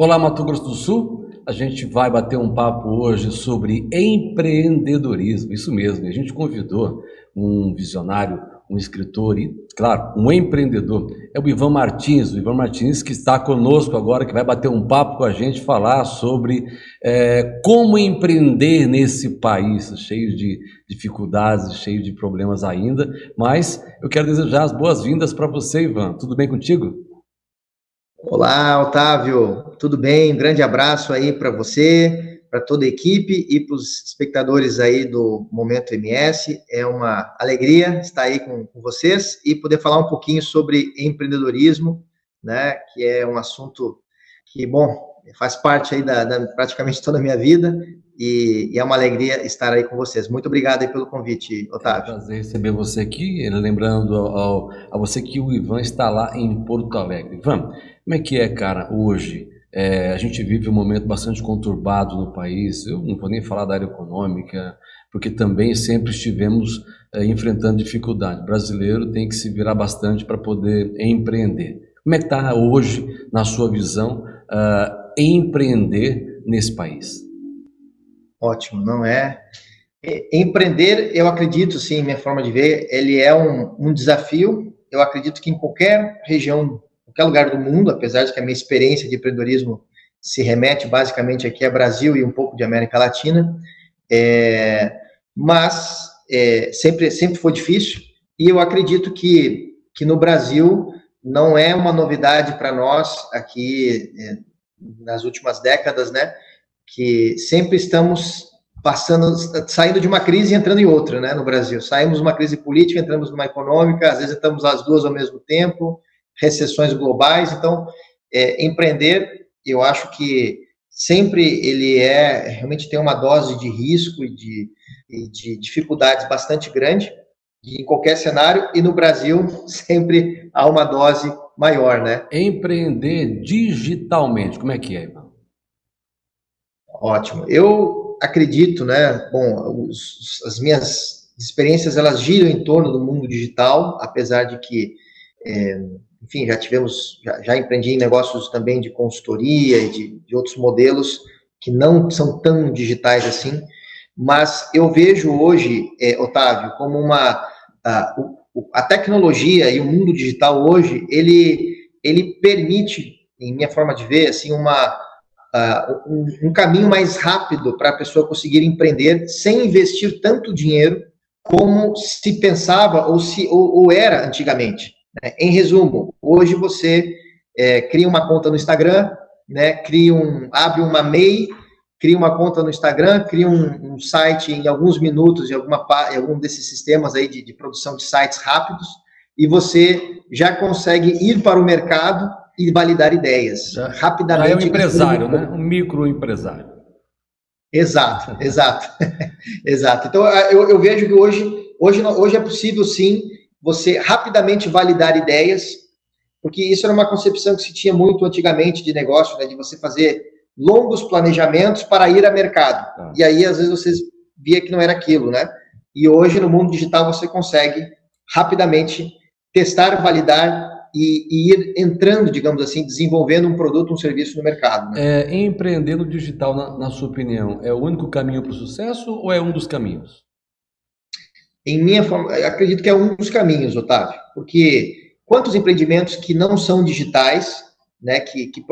Olá, Mato Grosso do Sul. A gente vai bater um papo hoje sobre empreendedorismo. Isso mesmo. A gente convidou um visionário, um escritor e, claro, um empreendedor. É o Ivan Martins. O Ivan Martins que está conosco agora, que vai bater um papo com a gente, falar sobre é, como empreender nesse país cheio de dificuldades, cheio de problemas ainda. Mas eu quero desejar as boas-vindas para você, Ivan. Tudo bem contigo? Olá, Otávio, tudo bem? Um grande abraço aí para você, para toda a equipe e para os espectadores aí do Momento MS. É uma alegria estar aí com, com, vocês e poder falar um pouquinho sobre empreendedorismo, né? Que é um assunto que, bom, faz parte aí da, da praticamente toda a minha vida e, e, é uma alegria estar aí com vocês. Muito obrigado aí pelo convite, Otávio. É um prazer receber você aqui, lembrando ao, a você que o Ivan está lá em Porto Alegre. Ivan, como é que é, cara, hoje? É, a gente vive um momento bastante conturbado no país, eu não vou nem falar da área econômica, porque também sempre estivemos é, enfrentando dificuldade. O brasileiro tem que se virar bastante para poder empreender. Como é que está hoje, na sua visão, uh, empreender nesse país? Ótimo, não é? Empreender, eu acredito, sim, minha forma de ver, ele é um, um desafio. Eu acredito que em qualquer região qualquer lugar do mundo, apesar de que a minha experiência de empreendedorismo se remete basicamente aqui a Brasil e um pouco de América Latina, é, mas é, sempre, sempre foi difícil, e eu acredito que, que no Brasil não é uma novidade para nós aqui é, nas últimas décadas, né, que sempre estamos passando, saindo de uma crise e entrando em outra, né, no Brasil. Saímos de uma crise política, entramos numa econômica, às vezes estamos as duas ao mesmo tempo, recessões globais. Então, é, empreender, eu acho que sempre ele é realmente tem uma dose de risco e de, e de dificuldades bastante grande em qualquer cenário e no Brasil sempre há uma dose maior, né? Empreender digitalmente, como é que é? Ótimo. Eu acredito, né? Bom, os, as minhas experiências elas giram em torno do mundo digital, apesar de que é, enfim, já tivemos, já, já, empreendi em negócios também de consultoria e de, de outros modelos que não são tão digitais assim, mas eu vejo hoje, é, Otávio, como uma a, a, tecnologia e o mundo digital hoje ele ele permite, em minha forma de ver, assim uma uh, um, caminho mais rápido para a pessoa conseguir empreender sem investir tanto dinheiro como se pensava ou se ou, ou era antigamente. Né? Em resumo, hoje você é, cria uma conta no Instagram, né, cria um, abre uma MEI, cria uma conta no Instagram, cria um, um site em alguns minutos em, alguma, em algum desses sistemas aí de, de produção de sites rápidos, e você já consegue ir para o mercado e validar ideias já, rapidamente. Já é um empresário, né? Um microempresário. Exato, exato, exato. Então eu, eu, vejo que hoje, hoje, hoje é possível sim você rapidamente validar ideias, porque isso era uma concepção que se tinha muito antigamente de negócio, né, de você fazer longos planejamentos para ir a mercado. Ah. E aí, às vezes, você via que não era aquilo, né? E hoje, no mundo digital, você consegue rapidamente testar, validar e, e ir entrando, digamos assim, desenvolvendo um produto, um serviço no mercado. Né? É, empreender no digital, na, na sua opinião, é o único caminho para o sucesso ou é um dos caminhos? em minha forma, acredito que é um dos caminhos, Otávio, porque quantos empreendimentos que não são digitais, né, que, que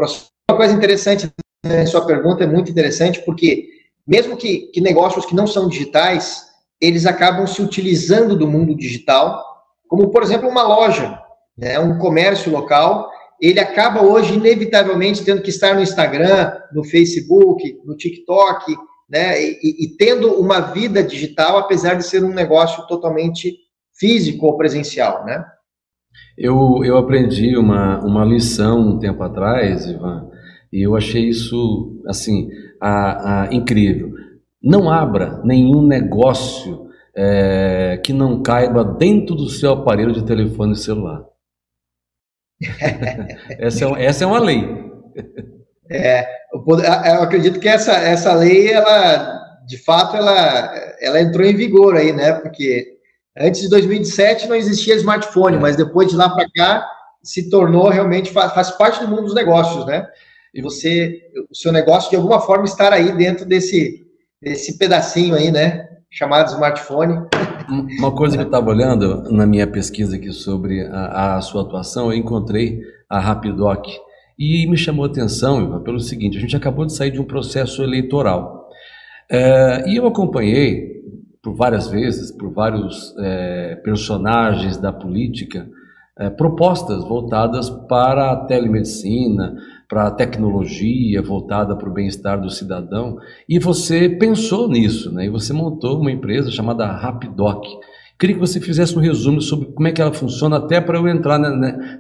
uma coisa interessante, né, sua pergunta é muito interessante, porque mesmo que, que negócios que não são digitais, eles acabam se utilizando do mundo digital, como, por exemplo, uma loja, né, um comércio local, ele acaba hoje, inevitavelmente, tendo que estar no Instagram, no Facebook, no TikTok, né, e, e, tendo uma vida digital, apesar de ser um negócio totalmente físico ou presencial, né? Eu, eu aprendi uma, uma lição um tempo atrás, Ivan, e eu achei isso, assim, a, a, incrível. Não abra nenhum negócio é, que não caiba dentro do seu aparelho de telefone celular. essa, é, essa é uma lei. É, eu acredito que essa, essa lei, ela, de fato, ela, ela entrou em vigor aí, né? Porque antes de 2007 não existia smartphone, é. mas depois de lá para cá se tornou realmente, faz, faz parte do mundo dos negócios, né? e você, o seu negócio de alguma forma estar aí dentro desse, desse pedacinho aí, né? Chamado smartphone. Uma coisa que eu estava olhando na minha pesquisa aqui sobre a, a, sua atuação, eu encontrei a Rapidoc e me chamou a atenção Ivan, pelo seguinte: a gente acabou de sair de um processo eleitoral. É, e eu acompanhei por várias vezes, por vários é, personagens da política, é, propostas voltadas para a telemedicina, para a tecnologia, voltada para o bem-estar do cidadão. E você pensou nisso, né? E você montou uma empresa chamada Rapidoc. Queria que você fizesse um resumo sobre como é que ela funciona, até para eu entrar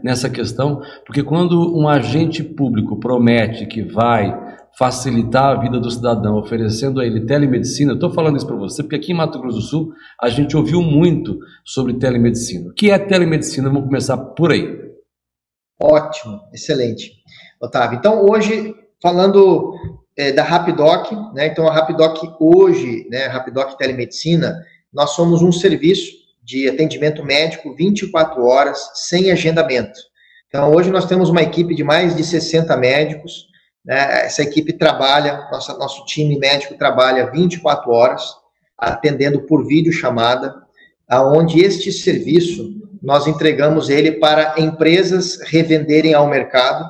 nessa questão, porque quando um agente público promete que vai facilitar a vida do cidadão, oferecendo a ele telemedicina. Estou falando isso para você, porque aqui em Mato Grosso do Sul a gente ouviu muito sobre telemedicina. O que é telemedicina? Vamos começar por aí. Ótimo, excelente, Otávio. Então, hoje, falando é, da Rapidoc, né, então a Rapidoc hoje, né, Rapidoc Telemedicina, nós somos um serviço de atendimento médico 24 horas, sem agendamento. Então, hoje nós temos uma equipe de mais de 60 médicos, né? Essa equipe trabalha, nossa, nosso time médico trabalha 24 horas, atendendo por vídeo chamada, aonde este serviço nós entregamos ele para empresas revenderem ao mercado,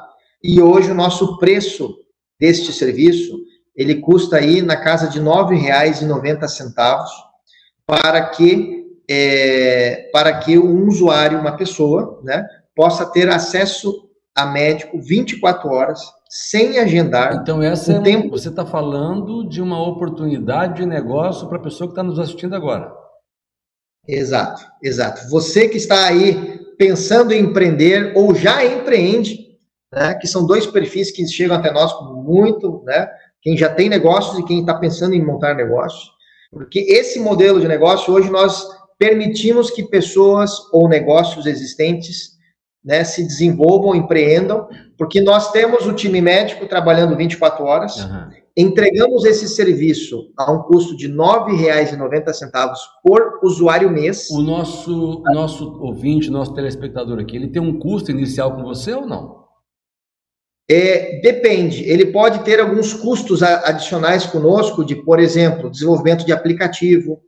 e hoje o nosso preço deste serviço, ele custa aí na casa de R$ 9,90 para que é, para que um usuário, uma pessoa, né, possa ter acesso a médico 24 horas sem agendar. Então, essa é tempo... você está falando de uma oportunidade de negócio para a pessoa que está nos assistindo agora. Exato, exato. Você que está aí pensando em empreender ou já empreende, né, que são dois perfis que chegam até nós muito, né, quem já tem negócios e quem está pensando em montar negócios, porque esse modelo de negócio hoje nós permitimos que pessoas ou negócios existentes né, se desenvolvam, empreendam, porque nós temos o time médico trabalhando 24 horas, uhum. entregamos esse serviço a um custo de R$ 9,90 por usuário mês. O nosso, nosso ouvinte, nosso telespectador aqui, ele tem um custo inicial com você ou não? É, depende. Ele pode ter alguns custos adicionais conosco, de, por exemplo, desenvolvimento de aplicativo,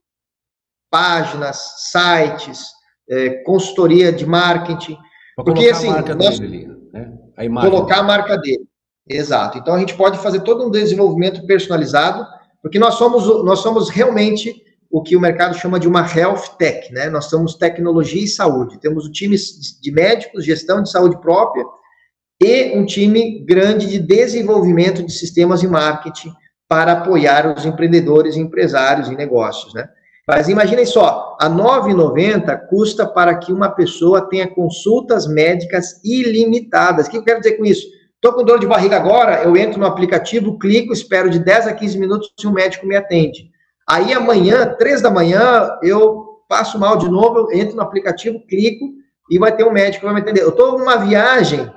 páginas, sites, é, consultoria de marketing. Porque assim, a nós, dele, né? a colocar a marca dele. Exato. Então a gente pode fazer todo um desenvolvimento personalizado, porque nós somos, nós somos realmente o que o mercado chama de uma health tech, né? Nós somos tecnologia e saúde. Temos o time de médicos, gestão de saúde própria e um time grande de desenvolvimento de sistemas e marketing para apoiar os empreendedores, empresários e negócios, né? Mas imaginem só, a 9,90 custa para que uma pessoa tenha consultas médicas ilimitadas. O que eu quero dizer com isso? Estou com dor de barriga agora, eu entro no aplicativo, clico, espero de 10 a 15 minutos se o médico me atende. Aí amanhã, 3 da manhã, eu passo mal de novo, eu entro no aplicativo, clico e vai ter um médico que vai me atender. Eu estou numa viagem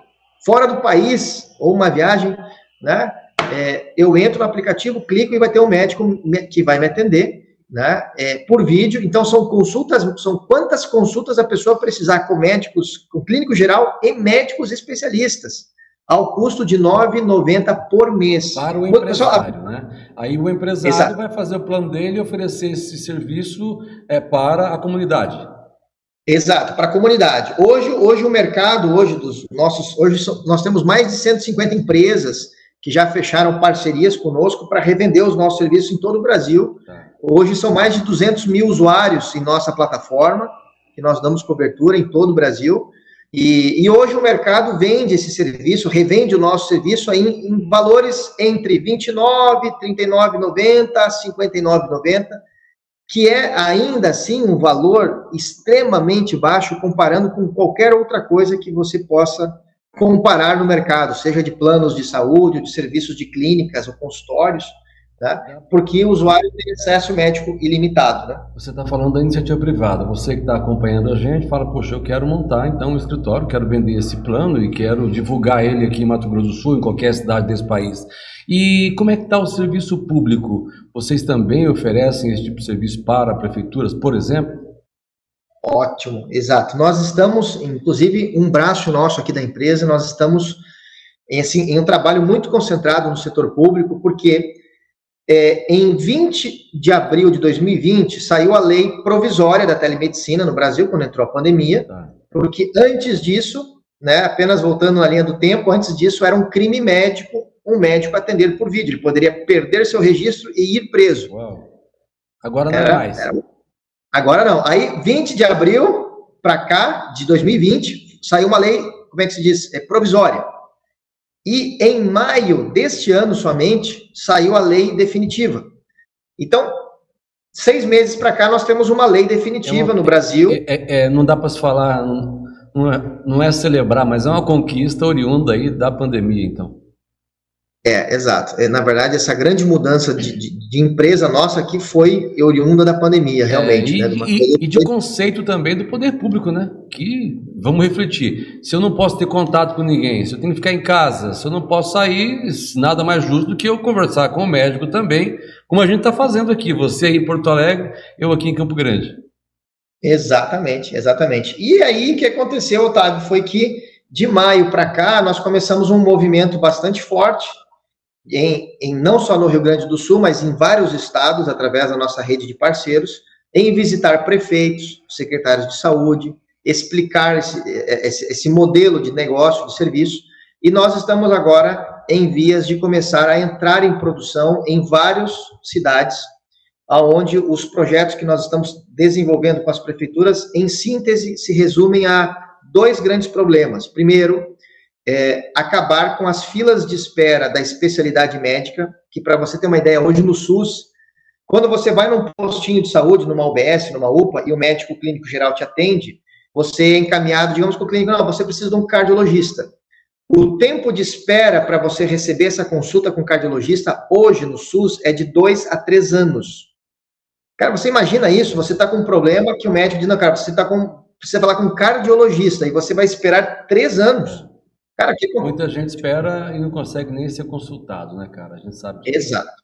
fora do país, ou uma viagem, né? É, eu entro no aplicativo, clico e vai ter um médico que vai me atender né, é, por vídeo. Então, são consultas, são quantas consultas a pessoa precisar com médicos, com clínico geral e médicos especialistas, ao custo de R$ 9,90 por mês. Para o empresário, pessoal, né? Aí o empresário exato. vai fazer o plano dele e oferecer esse serviço é, para a comunidade. Exato, para a comunidade. Hoje, hoje o mercado, hoje dos nossos, hoje nós temos mais de 150 empresas que já fecharam parcerias conosco para revender os nossos serviços em todo o Brasil. Tá. Hoje são mais de 200 mil usuários em nossa plataforma, que nós damos cobertura em todo o Brasil. E, e hoje o mercado vende esse serviço, revende o nosso serviço em, em valores entre 29, 39,90, 59,90, que é ainda assim um valor extremamente baixo comparando com qualquer outra coisa que você possa comparar no mercado, seja de planos de saúde, de serviços de clínicas ou consultórios. Né? Porque o usuário tem acesso médico ilimitado. Né? Você está falando da iniciativa privada. Você que está acompanhando a gente fala, poxa, eu quero montar então um escritório, quero vender esse plano e quero divulgar ele aqui em Mato Grosso do Sul, em qualquer cidade desse país. E como é que está o serviço público? Vocês também oferecem esse tipo de serviço para prefeituras, por exemplo? Ótimo, exato. Nós estamos, inclusive, um braço nosso aqui da empresa, nós estamos em, assim, em um trabalho muito concentrado no setor público, porque é, em 20 de abril de 2020 saiu a lei provisória da telemedicina no Brasil, quando entrou a pandemia, tá. porque antes disso, né, apenas voltando na linha do tempo, antes disso era um crime médico um médico atender por vídeo. Ele poderia perder seu registro e ir preso. Uau. Agora não é mais. Era, agora não. Aí, 20 de abril para cá, de 2020, saiu uma lei, como é que se diz? É provisória. E em maio deste ano somente, saiu a lei definitiva. Então, seis meses para cá, nós temos uma lei definitiva é uma, no Brasil. É, é, é não dá para se falar, não, não, é, não é celebrar, mas é uma conquista oriunda aí da pandemia, então. É, exato. É, na verdade, essa grande mudança de, de, de, empresa nossa aqui foi oriunda da pandemia, realmente. É, e, né? e, e, de conceito também do poder público, né? Que, vamos refletir, se eu não posso ter contato com ninguém, se eu tenho que ficar em casa, se eu não posso sair, nada mais justo do que eu conversar com o médico também, como a gente está fazendo aqui, você aí em Porto Alegre, eu aqui em Campo Grande. Exatamente, exatamente. E aí o que aconteceu, Otávio, foi que de maio para cá nós começamos um movimento bastante forte em, em, não só no Rio Grande do Sul, mas em vários estados, através da nossa rede de parceiros, em visitar prefeitos, secretários de saúde, explicar esse, esse, esse modelo de negócio, de serviço, e nós estamos agora em vias de começar a entrar em produção em várias cidades, aonde os projetos que nós estamos desenvolvendo com as prefeituras, em síntese, se resumem a dois grandes problemas. Primeiro, é, acabar com as filas de espera da especialidade médica, que para você ter uma ideia, hoje no SUS, quando você vai num postinho de saúde, numa UBS, numa UPA, e o médico clínico geral te atende, você é encaminhado, digamos, para o clínico, não, você precisa de um cardiologista. O tempo de espera para você receber essa consulta com cardiologista, hoje no SUS, é de dois a três anos. Cara, você imagina isso, você está com um problema que o médico diz, não, cara, você está com, precisa falar com um cardiologista, e você vai esperar três anos. Cara, que... Muita gente espera e não consegue nem ser consultado, né, cara? A gente sabe. Que... Exato.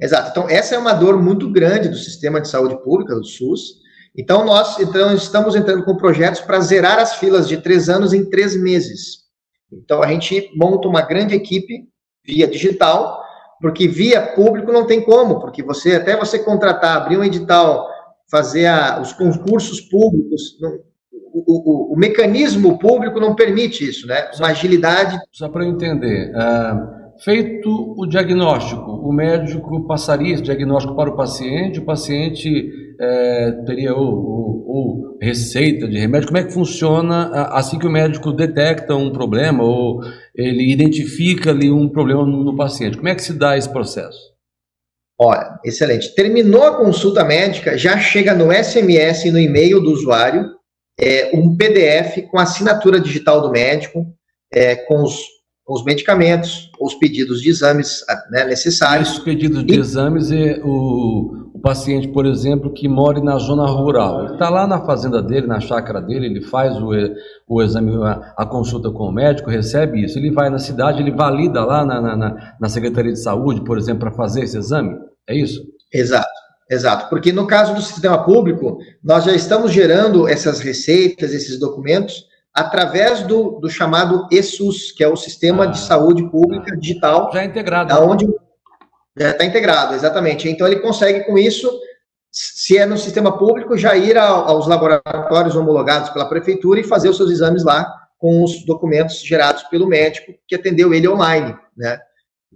Exato. Então, essa é uma dor muito grande do sistema de saúde pública, do SUS. Então, nós então, estamos entrando com projetos para zerar as filas de três anos em três meses. Então, a gente monta uma grande equipe via digital, porque via público não tem como, porque você, até você contratar, abrir um edital, fazer a, os concursos públicos, não, o, o, o, mecanismo público não permite isso, né? Uma agilidade. Só para eu entender, uh, feito o diagnóstico, o médico passaria esse diagnóstico para o paciente, o paciente uh, teria o, receita de remédio. Como é que funciona uh, assim que o médico detecta um problema ou ele identifica ali um problema no, no paciente? Como é que se dá esse processo? Olha, excelente. Terminou a consulta médica, já chega no SMS e no e-mail do usuário é, um PDF com assinatura digital do médico, é, com, os, os, medicamentos, os pedidos de exames né, necessários. Os pedidos de e... exames é o, o paciente, por exemplo, que mora na zona rural. Ele está lá na fazenda dele, na chácara dele, ele faz o, o exame, a, a, consulta com o médico, recebe isso. Ele vai na cidade, ele valida lá na, na, na Secretaria de Saúde, por exemplo, para fazer esse exame. É isso? Exato. Exato, porque no caso do sistema público, nós já estamos gerando essas receitas, esses documentos, através do, do chamado ESUS, que é o Sistema ah, de Saúde Pública Digital. Já é integrado. Onde, já está integrado, exatamente. Então, ele consegue, com isso, se é no sistema público, já ir aos laboratórios homologados pela prefeitura e fazer os seus exames lá com os documentos gerados pelo médico que atendeu ele online, né?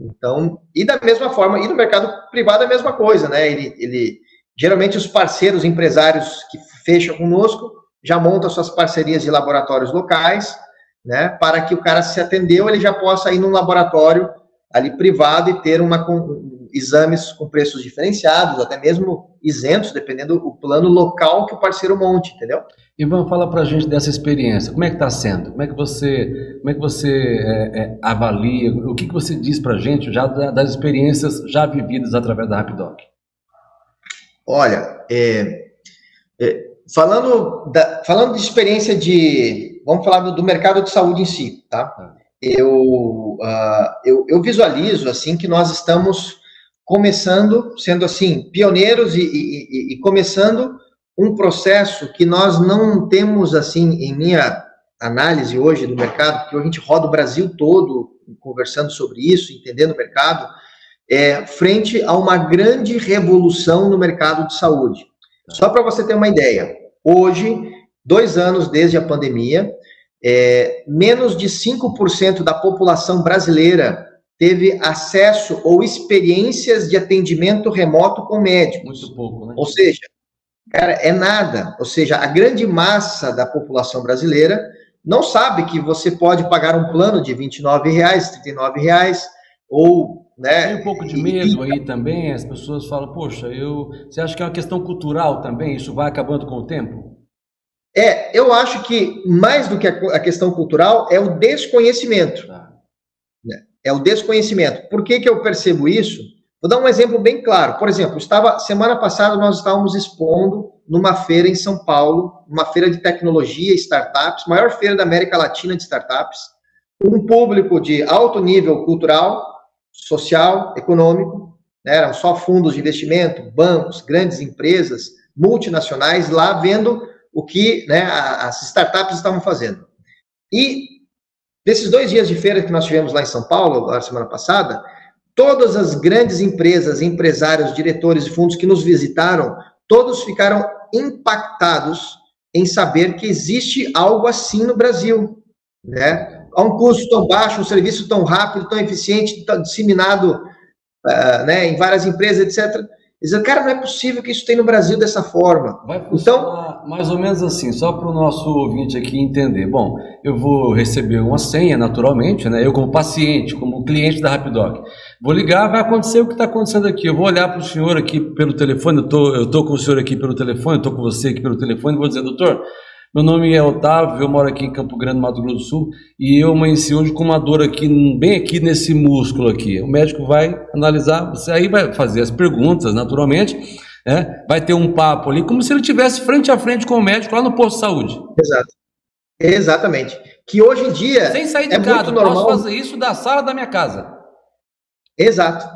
Então, e da mesma forma, e no mercado privado é a mesma coisa, né? Ele, ele geralmente os parceiros empresários que fecham conosco já montam suas parcerias de laboratórios locais, né? Para que o cara se atendeu, ele já possa ir num laboratório ali privado e ter uma exames com preços diferenciados, até mesmo isentos, dependendo do plano local que o parceiro monte, entendeu? Ivan, fala para a gente dessa experiência. Como é que está sendo? Como é que você, como é que você é, é, avalia? O que, que você diz para a gente já das experiências já vividas através da Rapidoc? Olha, é, é, falando, da, falando de experiência de, vamos falar do, do, mercado de saúde em si, tá? tá. Eu, uh, eu, eu visualizo assim que nós estamos começando, sendo assim pioneiros e, e, e começando um processo que nós não temos, assim, em minha, análise hoje do mercado, porque a gente roda o Brasil todo conversando sobre isso, entendendo o mercado, é, frente a uma grande revolução no mercado de saúde. Só para você ter uma ideia, hoje, dois anos desde a pandemia, é, menos de 5% da população brasileira teve acesso ou experiências de atendimento remoto com médicos. Muito pouco, né? Ou seja, cara, é nada. Ou seja, a grande massa da população brasileira não sabe que você pode pagar um plano de R$ 29,00, R$ reais ou né? Tem um pouco de medo aí também, as pessoas falam, poxa, eu. Você acha que é uma questão cultural também? Isso vai acabando com o tempo? É, eu acho que mais do que a questão cultural é o desconhecimento. Tá. É o desconhecimento. Por que, que eu percebo isso? Vou dar um exemplo bem claro. Por exemplo, estava semana passada nós estávamos expondo numa feira em São Paulo, uma feira de tecnologia e startups, maior feira da América Latina de startups, um público de alto nível cultural, social, econômico, né? eram só fundos de investimento, bancos, grandes empresas, multinacionais lá vendo o que né, as startups estavam fazendo. E desses dois dias de feira que nós tivemos lá em São Paulo, na semana passada, todas as grandes empresas, empresários, diretores de fundos que nos visitaram, todos ficaram impactados em saber que existe algo assim no Brasil, né? A um custo tão baixo, um serviço tão rápido, tão eficiente, tão disseminado uh, né, em várias empresas, etc. Dizendo, cara, não é possível que isso tenha no Brasil dessa forma. Vai então, mais ou menos assim, só para o nosso ouvinte aqui entender. Bom, eu vou receber uma senha, naturalmente, né? Eu como paciente, como cliente da Rapidoc. Vou ligar, vai acontecer o que está acontecendo aqui. Eu vou olhar para o senhor aqui pelo telefone, eu tô, estou tô com o senhor aqui pelo telefone, estou com você aqui pelo telefone, vou dizer, doutor, meu nome é Otávio, eu moro aqui em Campo Grande, Mato Grosso do Sul, e eu amanheci hoje com uma dor aqui, bem aqui nesse músculo aqui. O médico vai analisar, você aí vai fazer as perguntas, naturalmente, né? vai ter um papo ali, como se ele tivesse frente a frente com o médico lá no posto de saúde. Exato. Exatamente. Que hoje em dia. Sem sair de é casa, normal... posso fazer isso da sala da minha casa. Exato,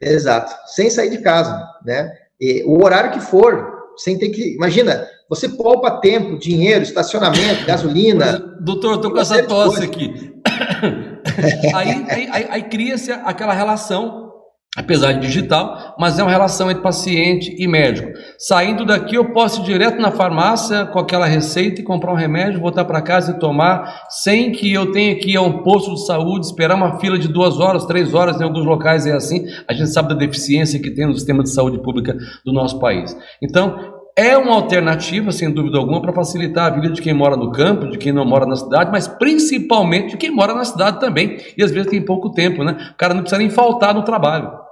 exato. Sem sair de casa, né? E o horário que for, sem ter que. Imagina, você poupa tempo, dinheiro, estacionamento, gasolina. Doutor, estou com essa tosse aqui. aí, aí, aí, aí cria-se aquela relação, apesar de digital, mas é uma relação entre paciente e médico. Saindo daqui, eu posso ir direto na farmácia com aquela receita e comprar um remédio, voltar para casa e tomar, sem que eu tenha que ir a um posto de saúde, esperar uma fila de duas horas, três horas, em alguns locais é assim. A gente sabe da deficiência que tem no sistema de saúde pública do nosso país. Então, é uma alternativa, sem dúvida alguma, para facilitar a vida de quem mora no campo, de quem não mora na cidade, mas principalmente de quem mora na cidade também. E às vezes tem pouco tempo, né? O cara não precisa nem faltar no trabalho.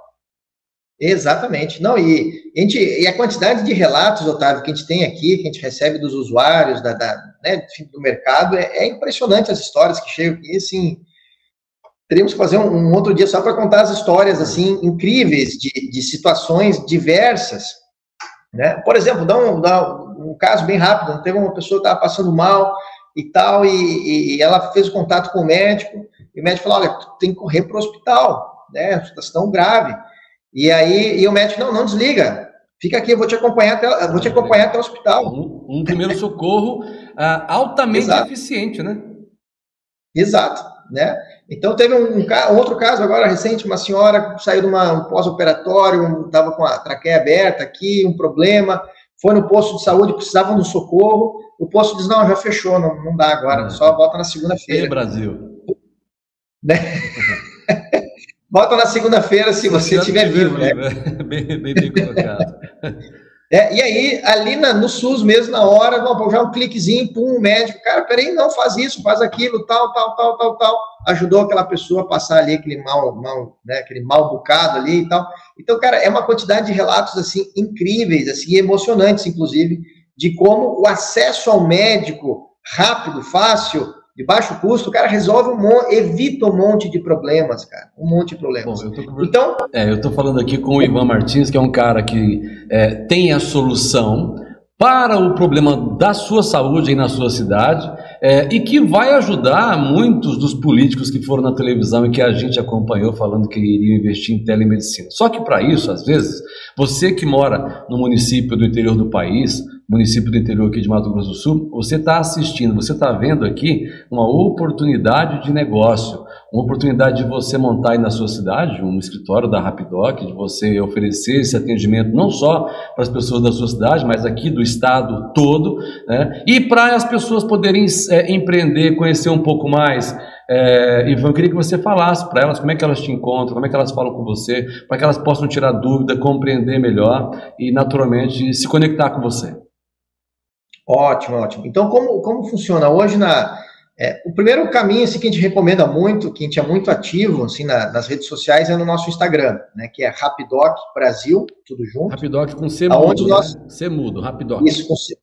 Exatamente. Não, e, a, gente, e a quantidade de relatos, Otávio, que a gente tem aqui, que a gente recebe dos usuários, da, da né, do mercado, é, é, impressionante as histórias que chegam aqui, assim, teríamos que fazer um, um outro dia só para contar as histórias, assim, incríveis de, de situações diversas, né? Por exemplo, dá um, dá um caso bem rápido, teve uma pessoa que estava passando mal e tal, e, e, ela fez o contato com o médico, e o médico falou, olha, tu tem que correr para o hospital, né, situação grave. E aí, e o médico, não, não desliga, fica aqui, eu vou te acompanhar até, vou te acompanhar até o hospital. Um, um primeiro socorro uh, altamente eficiente, né? Exato, né? Então, teve um, um, outro caso agora recente, uma senhora saiu de uma, um pós-operatório, estava com a traqueia aberta aqui, um problema, foi no posto de saúde, precisavam de um socorro, o posto diz, não, já fechou, não, não dá agora, só volta na segunda-feira. Brasil. Né? volta na segunda-feira se você estiver vivo, né? bem, bem, bem colocado. É, e aí, ali na, no SUS mesmo, na hora, já um cliquezinho, pum, médico, cara, peraí, não, faz isso, faz aquilo, tal, tal, tal, tal, tal. Ajudou aquela pessoa a passar ali aquele mal, mal né, aquele mal bocado ali e tal. Então, cara, é uma quantidade de relatos, assim, incríveis, assim, emocionantes, inclusive, de como o acesso ao médico rápido, fácil, de baixo custo, o cara resolve um monte, evita um monte de problemas, cara. Um monte de problemas. Bom, eu então. É, eu estou falando aqui com o Ivan Martins, que é um cara que é, tem a solução para o problema da sua saúde aí na sua cidade é, e que vai ajudar muitos dos políticos que foram na televisão e que a gente acompanhou falando que iriam investir em telemedicina. Só que para isso, às vezes, você que mora no município do interior do país, município do interior aqui de Mato Grosso do Sul, você está assistindo, você está vendo aqui uma oportunidade de negócio, uma oportunidade de você montar aí na sua cidade um escritório da Rapidoc, de você oferecer esse atendimento não só para as pessoas da sua cidade, mas aqui do estado todo, né? e para as pessoas poderem é, empreender, conhecer um pouco mais. É, Ivan, eu queria que você falasse para elas como é que elas te encontram, como é que elas falam com você, para que elas possam tirar dúvida, compreender melhor e, naturalmente, se conectar com você. Ótimo, ótimo. Então, como, como funciona hoje na. É, o primeiro caminho assim, que a gente recomenda muito, que a gente é muito ativo assim, na, nas redes sociais, é no nosso Instagram, né, que é Rapidoc Brasil, tudo junto. Rapidoc com C mudo, nós... né? C mudo, Rapidoc. Isso, com C...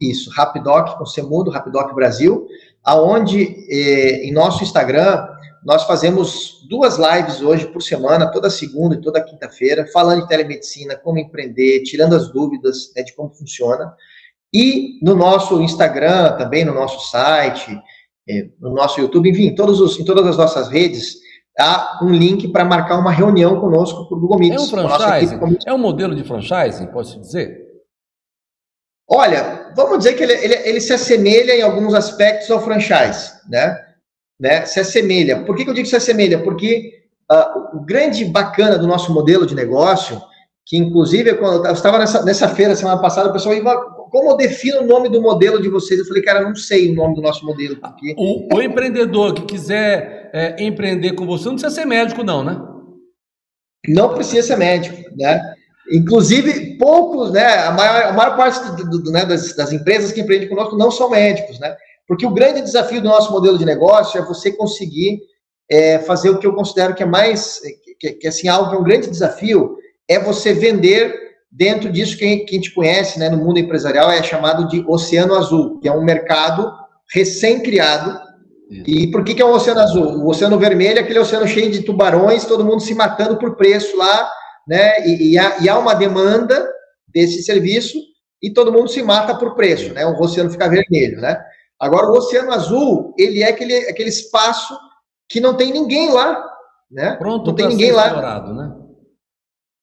Isso, Rapidoc com C mudo, Rapidoc Brasil, aonde eh, em nosso Instagram nós fazemos duas lives hoje por semana, toda segunda e toda quinta-feira, falando de telemedicina, como empreender, tirando as dúvidas né, de como funciona. E no nosso Instagram, também no nosso site, é, no nosso YouTube, enfim, todos os, em todas as nossas redes, há um link para marcar uma reunião conosco por Google Meet. É um franchise? É um modelo de franchising, posso dizer? Olha, vamos dizer que ele, ele, ele, se assemelha em alguns aspectos ao franchise, né? né? Se assemelha. Por que, que eu digo se assemelha? Porque uh, o grande bacana do nosso modelo de negócio, que inclusive quando eu estava nessa, nessa feira semana passada, o pessoal ia como eu defino o nome do modelo de vocês? Eu falei, cara, não sei o nome do nosso modelo. Porque... O, o empreendedor que quiser é, empreender com você não precisa ser médico, não, né? Não precisa ser médico, né? Inclusive, poucos, né? A maior, a maior parte do, do, né, das, das, empresas que empreendem conosco não são médicos, né? Porque o grande desafio do nosso modelo de negócio é você conseguir é, fazer o que eu considero que é mais, que, que assim, algo que é um grande desafio, é você vender dentro disso que, a gente conhece né, no mundo empresarial é chamado de oceano azul, que é um mercado recém-criado. E por que, que é um oceano azul? O oceano vermelho é aquele oceano cheio de tubarões, todo mundo se matando por preço lá, né? E, e, há, e há uma demanda desse serviço e todo mundo se mata por preço, né? O oceano fica vermelho, né? Agora, o oceano azul, ele é aquele, aquele espaço que não tem ninguém lá, né? Pronto não tem ninguém lá. Né?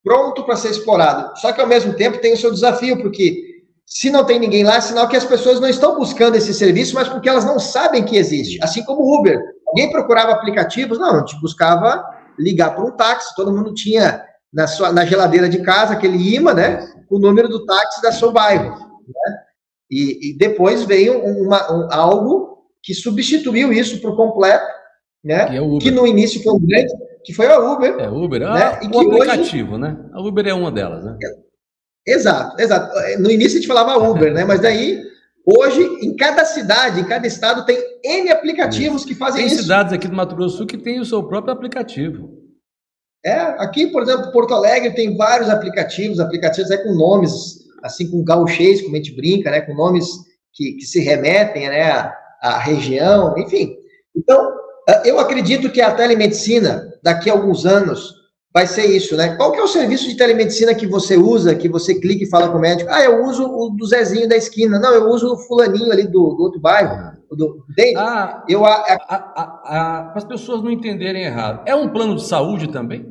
Pronto para ser explorado. Só que ao mesmo tempo tem o seu desafio, porque se não tem ninguém lá, é sinal que as pessoas não estão buscando esse serviço, mas porque elas não sabem que existe. Assim como o Uber. Alguém procurava aplicativos? Não, a gente buscava ligar para um táxi, todo mundo tinha na, sua, na geladeira de casa aquele imã, né? O número do táxi da seu bairro. Né? E, e depois veio uma, um, algo que substituiu isso por completo, né? Que, é que no início foi um grande que foi a Uber. É, Uber. Né? Ah, e o aplicativo, hoje... né? A Uber é uma delas, né? Exato, exato. No início a gente falava Uber, né? Mas daí, hoje, em cada cidade, em cada estado, tem N aplicativos isso. que fazem tem isso. Tem cidades aqui do Mato Grosso do Sul que tem o seu próprio aplicativo. É, aqui, por exemplo, Porto Alegre tem vários aplicativos, aplicativos aí com nomes, assim, com gauchês, como a gente brinca, né? Com nomes que, que se remetem, né? À, à região, enfim. Então, eu acredito que a telemedicina, daqui a alguns anos, vai ser isso, né? Qual que é o serviço de telemedicina que você usa, que você clica e fala com o médico? Ah, eu uso o do Zezinho da esquina. Não, eu uso o fulaninho ali do, do outro bairro. Do, Ah, eu, a, a, a, para as pessoas não entenderem errado, é um plano de saúde também?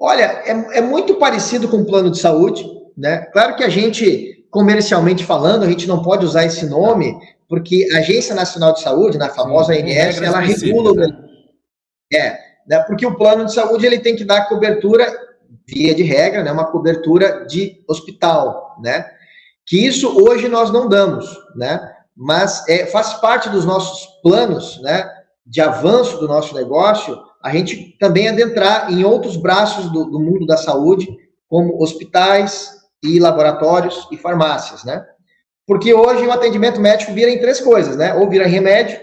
Olha, é, é muito parecido com o plano de saúde, né? Claro que a gente, comercialmente falando, a gente não pode usar esse nome, porque a Agência Nacional de Saúde, na famosa ANS, ela regula. Né? É, né, porque o plano de saúde ele tem que dar cobertura, via de regra, né, uma cobertura de hospital, né? Que isso hoje nós não damos, né? Mas é, faz parte dos nossos planos, né? De avanço do nosso negócio, a gente também adentrar em outros braços do, do mundo da saúde, como hospitais e laboratórios e farmácias, né? Porque hoje o atendimento médico vira em três coisas, né? Ou vira em remédio,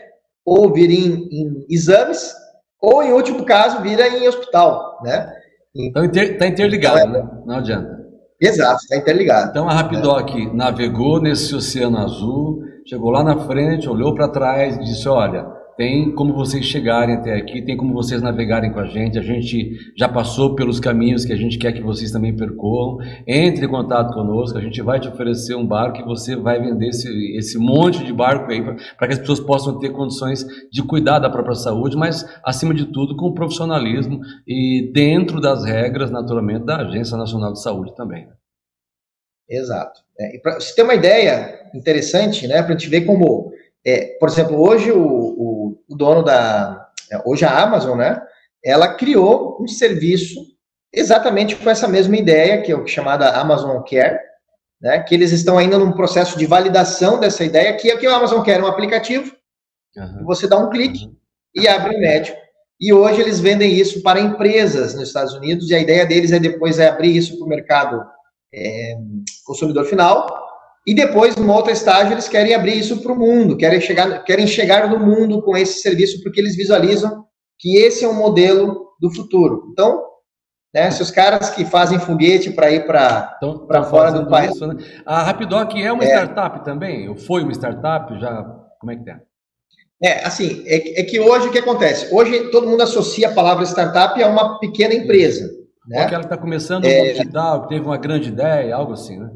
ou vira em, em exames, ou em último caso vira em hospital, né? Então está interligado, então, é... né? Não adianta. Exato, está interligado. Então a Rapidoc né? navegou nesse oceano azul, chegou lá na frente, olhou para trás e disse: olha, tem como vocês chegarem até aqui, tem como vocês navegarem com a gente. A gente já passou pelos caminhos que a gente quer que vocês também percorram. Entre em contato conosco, a gente vai te oferecer um barco e você vai vender esse, esse monte de barco aí para que as pessoas possam ter condições de cuidar da própria saúde, mas acima de tudo com profissionalismo e dentro das regras, naturalmente, da Agência Nacional de Saúde também. Exato. É, para você uma ideia interessante, né, para gente ver como, é, por exemplo, hoje o, o, o dono da, é, hoje a Amazon, né, ela criou um serviço exatamente com essa mesma ideia, que é o chamada Amazon Care, né, que eles estão ainda num processo de validação dessa ideia, que é o que o Amazon Care é um aplicativo, uhum. você dá um clique uhum. e abre o médico. E hoje eles vendem isso para empresas nos Estados Unidos, e a ideia deles é depois é abrir isso para o mercado é, consumidor final, e depois, numa outra estágio, eles querem abrir isso para o mundo, querem chegar, querem chegar no mundo com esse serviço, porque eles visualizam que esse é o modelo do futuro. Então, né, se os caras que fazem foguete para ir para fora do país. Isso, né? A Rapidoc é uma é. startup também? Ou foi uma startup? Já, como é que é? É, assim, é, é, que hoje o que acontece? Hoje todo mundo associa a palavra startup a uma pequena empresa. Né? Ou aquela que está começando no é, digital, que teve uma grande ideia, algo assim, né?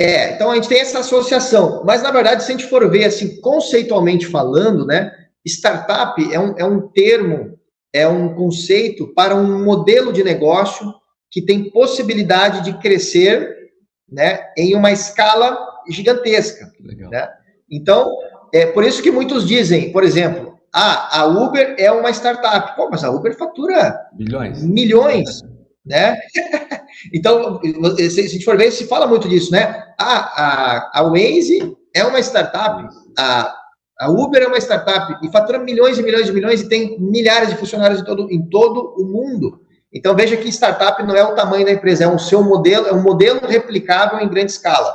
É, então a gente tem essa associação, mas na verdade, se a gente for ver assim, conceitualmente falando, né, startup é um, é um termo, é um conceito para um modelo de negócio que tem possibilidade de crescer né, em uma escala gigantesca. Legal. Né? Então, é por isso que muitos dizem, por exemplo, ah, a Uber é uma startup. Pô, mas a Uber fatura milhões. Milhões, né? então, se a gente for ver, se fala muito disso, né? Ah, a, a Waze é uma startup, a, a Uber é uma startup e fatura milhões e milhões e milhões e tem milhares de funcionários em todo, em todo o mundo. Então, veja que startup não é o tamanho da empresa, é o seu modelo, é um modelo replicável em grande escala.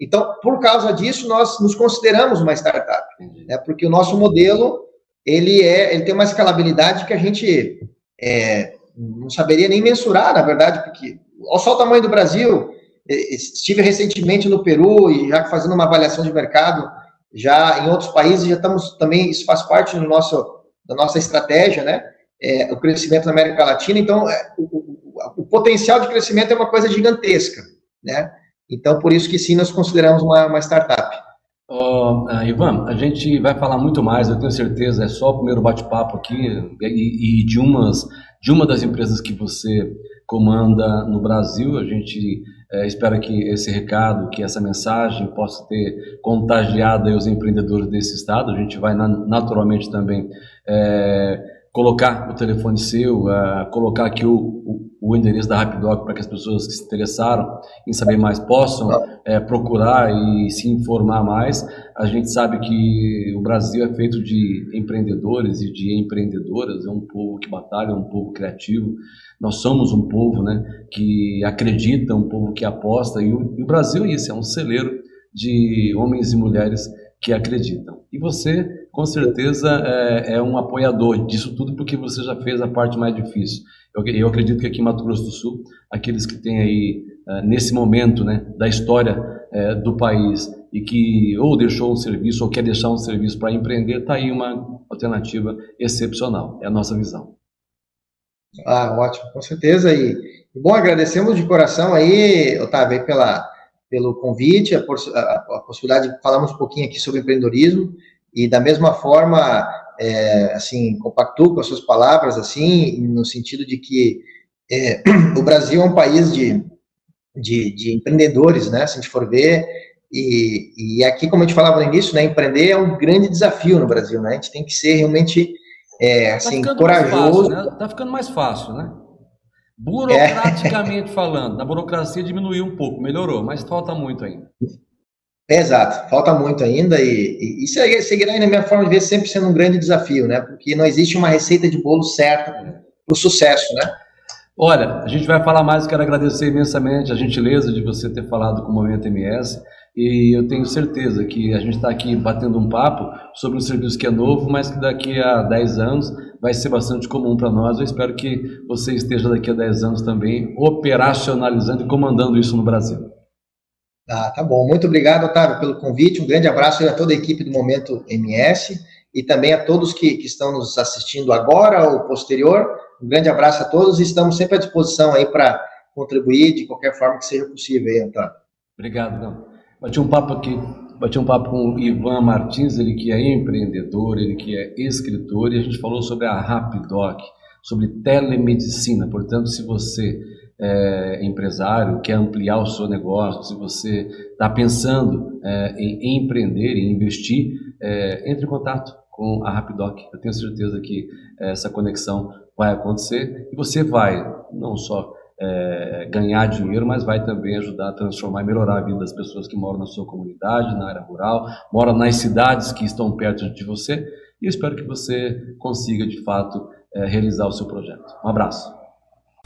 Então, por causa disso, nós nos consideramos uma startup, né? porque o nosso modelo ele é, ele tem uma escalabilidade que a gente é, não saberia nem mensurar, na verdade, porque olha só o tamanho do Brasil. Estive recentemente no Peru e já fazendo uma avaliação de mercado, já em outros países já estamos também isso faz parte do nosso da nossa estratégia, né? É, o crescimento na América Latina. Então, é, o, o, o potencial de crescimento é uma coisa gigantesca, né? Então, por isso que sim, nós consideramos uma, uma startup. Oh, Ivan, a gente vai falar muito mais, eu tenho certeza, é só o primeiro bate-papo aqui e, e, de, umas, de uma das empresas que você comanda no Brasil. A gente é, espera que esse recado, que essa mensagem possa ter contagiado os empreendedores desse estado. A gente vai na, naturalmente também é, colocar o telefone seu, uh, colocar aqui o, o, o, endereço da Rapidoc para que as pessoas que se interessaram em saber mais possam é, procurar e se informar mais. A gente sabe que o Brasil é feito de empreendedores e de empreendedoras, é um povo que batalha, é um povo criativo. Nós somos um povo né, que acredita, um povo que aposta, e o, e o Brasil é isso, é um celeiro de homens e mulheres que acreditam. E você, com certeza, é, é, um apoiador disso tudo, porque você já fez a parte mais difícil. Eu, eu acredito que aqui em Mato Grosso do Sul, aqueles que têm aí, é, nesse momento né, da história é, do país, e que ou deixou um serviço ou quer deixar um serviço para empreender, está aí uma alternativa excepcional. É a nossa visão. Ah, ótimo, com certeza. E, bom, agradecemos de coração aí, Otávio, pela pelo convite, a, a, a, possibilidade de falarmos um pouquinho aqui sobre empreendedorismo e da mesma forma, é, assim, compactuo com as suas palavras, assim, no sentido de que é, o Brasil é um país de, de, de, empreendedores, né, se a gente for ver, e, e aqui, como a gente falava no início, né, empreender é um grande desafio no Brasil, né, a gente tem que ser realmente, é, assim, tá corajoso. Fácil, né? Tá ficando mais fácil, né? Burocraticamente é. falando, a burocracia diminuiu um pouco, melhorou, mas falta muito ainda. Exato, falta muito ainda e, e, e seguirá na minha forma de ver sempre sendo um grande desafio, né? Porque não existe uma receita de bolo certa para o sucesso, né? Olha, a gente vai falar mais, quero agradecer imensamente a gentileza de você ter falado com o Momento MS e eu tenho certeza que a gente está aqui batendo um papo sobre um serviço que é novo, mas que daqui a 10 anos vai ser bastante comum para nós. Eu espero que você esteja daqui a 10 anos também operacionalizando e comandando isso no Brasil. Ah, tá bom. Muito obrigado, Otávio, pelo convite. Um grande abraço a toda a equipe do Momento MS e também a todos que, que estão nos assistindo agora ou posterior. Um grande abraço a todos e estamos sempre à disposição aí para contribuir de qualquer forma que seja possível aí, Antônio. Obrigado, não. Bati um papo aqui bati um papo com o Ivan Martins, ele que é empreendedor, ele que é escritor, e a gente falou sobre a Rapidoc, sobre telemedicina. Portanto, se você é empresário, quer ampliar o seu negócio, se você está pensando é, em empreender, em investir, é, entre em contato com a Rapidoc. Eu tenho certeza que essa conexão vai acontecer e você vai não só é, ganhar dinheiro, mas vai também ajudar a transformar e melhorar a vida das pessoas que moram na sua comunidade, na área rural, moram nas cidades que estão perto de você. E eu espero que você consiga, de fato, é, realizar o seu projeto. Um abraço.